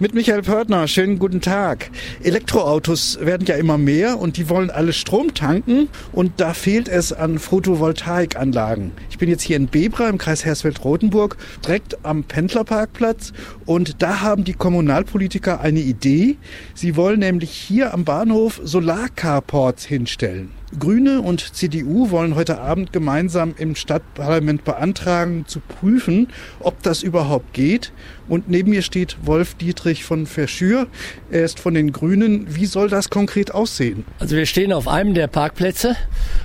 Mit Michael Pörtner, schönen guten Tag. Elektroautos werden ja immer mehr und die wollen alle Strom tanken und da fehlt es an Photovoltaikanlagen. Ich bin jetzt hier in Bebra im Kreis Hersfeld-Rotenburg, direkt am Pendlerparkplatz und da haben die Kommunalpolitiker eine Idee. Sie wollen nämlich hier am Bahnhof Solarcarports hinstellen. Grüne und CDU wollen heute Abend gemeinsam im Stadtparlament beantragen, zu prüfen, ob das überhaupt geht. Und neben mir steht Wolf Dietrich von Verschür. Er ist von den Grünen. Wie soll das konkret aussehen? Also wir stehen auf einem der Parkplätze.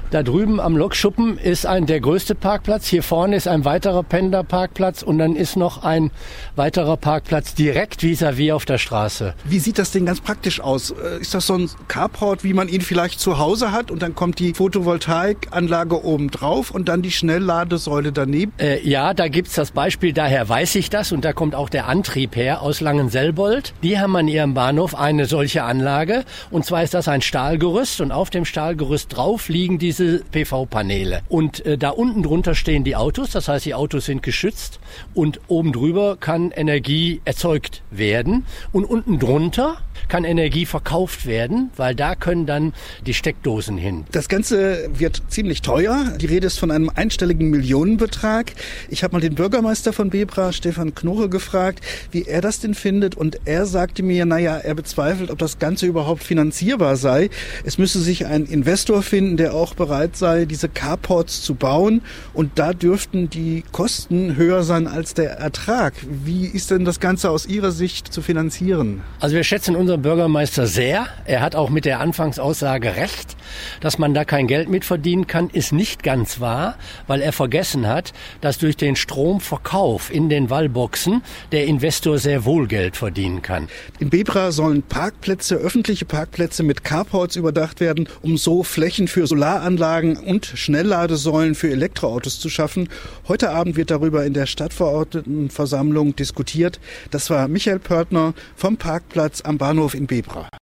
Da drüben am Lokschuppen ist ein der größte Parkplatz. Hier vorne ist ein weiterer Pendlerparkplatz und dann ist noch ein weiterer Parkplatz direkt vis-à-vis -vis auf der Straße. Wie sieht das denn ganz praktisch aus? Äh, ist das so ein Carport, wie man ihn vielleicht zu Hause hat und dann dann kommt die Photovoltaikanlage oben drauf und dann die Schnellladesäule daneben. Äh, ja, da gibt's das Beispiel, daher weiß ich das und da kommt auch der Antrieb her aus Langenselbold. Die haben an ihrem Bahnhof eine solche Anlage und zwar ist das ein Stahlgerüst und auf dem Stahlgerüst drauf liegen diese PV-Paneele. Und äh, da unten drunter stehen die Autos, das heißt die Autos sind geschützt und oben drüber kann Energie erzeugt werden und unten drunter kann Energie verkauft werden, weil da können dann die Steckdosen hin. Das Ganze wird ziemlich teuer. Die Rede ist von einem einstelligen Millionenbetrag. Ich habe mal den Bürgermeister von Bebra, Stefan Knoche, gefragt, wie er das denn findet. Und er sagte mir, naja, er bezweifelt, ob das Ganze überhaupt finanzierbar sei. Es müsse sich ein Investor finden, der auch bereit sei, diese Carports zu bauen. Und da dürften die Kosten höher sein als der Ertrag. Wie ist denn das Ganze aus Ihrer Sicht zu finanzieren? Also wir schätzen unseren Bürgermeister sehr. Er hat auch mit der Anfangsaussage recht. Dass man da kein Geld mit verdienen kann, ist nicht ganz wahr, weil er vergessen hat, dass durch den Stromverkauf in den Wallboxen der Investor sehr wohl Geld verdienen kann. In Bebra sollen Parkplätze, öffentliche Parkplätze mit Carports überdacht werden, um so Flächen für Solaranlagen und Schnellladesäulen für Elektroautos zu schaffen. Heute Abend wird darüber in der Stadtverordnetenversammlung diskutiert. Das war Michael Pörtner vom Parkplatz am Bahnhof in Bebra.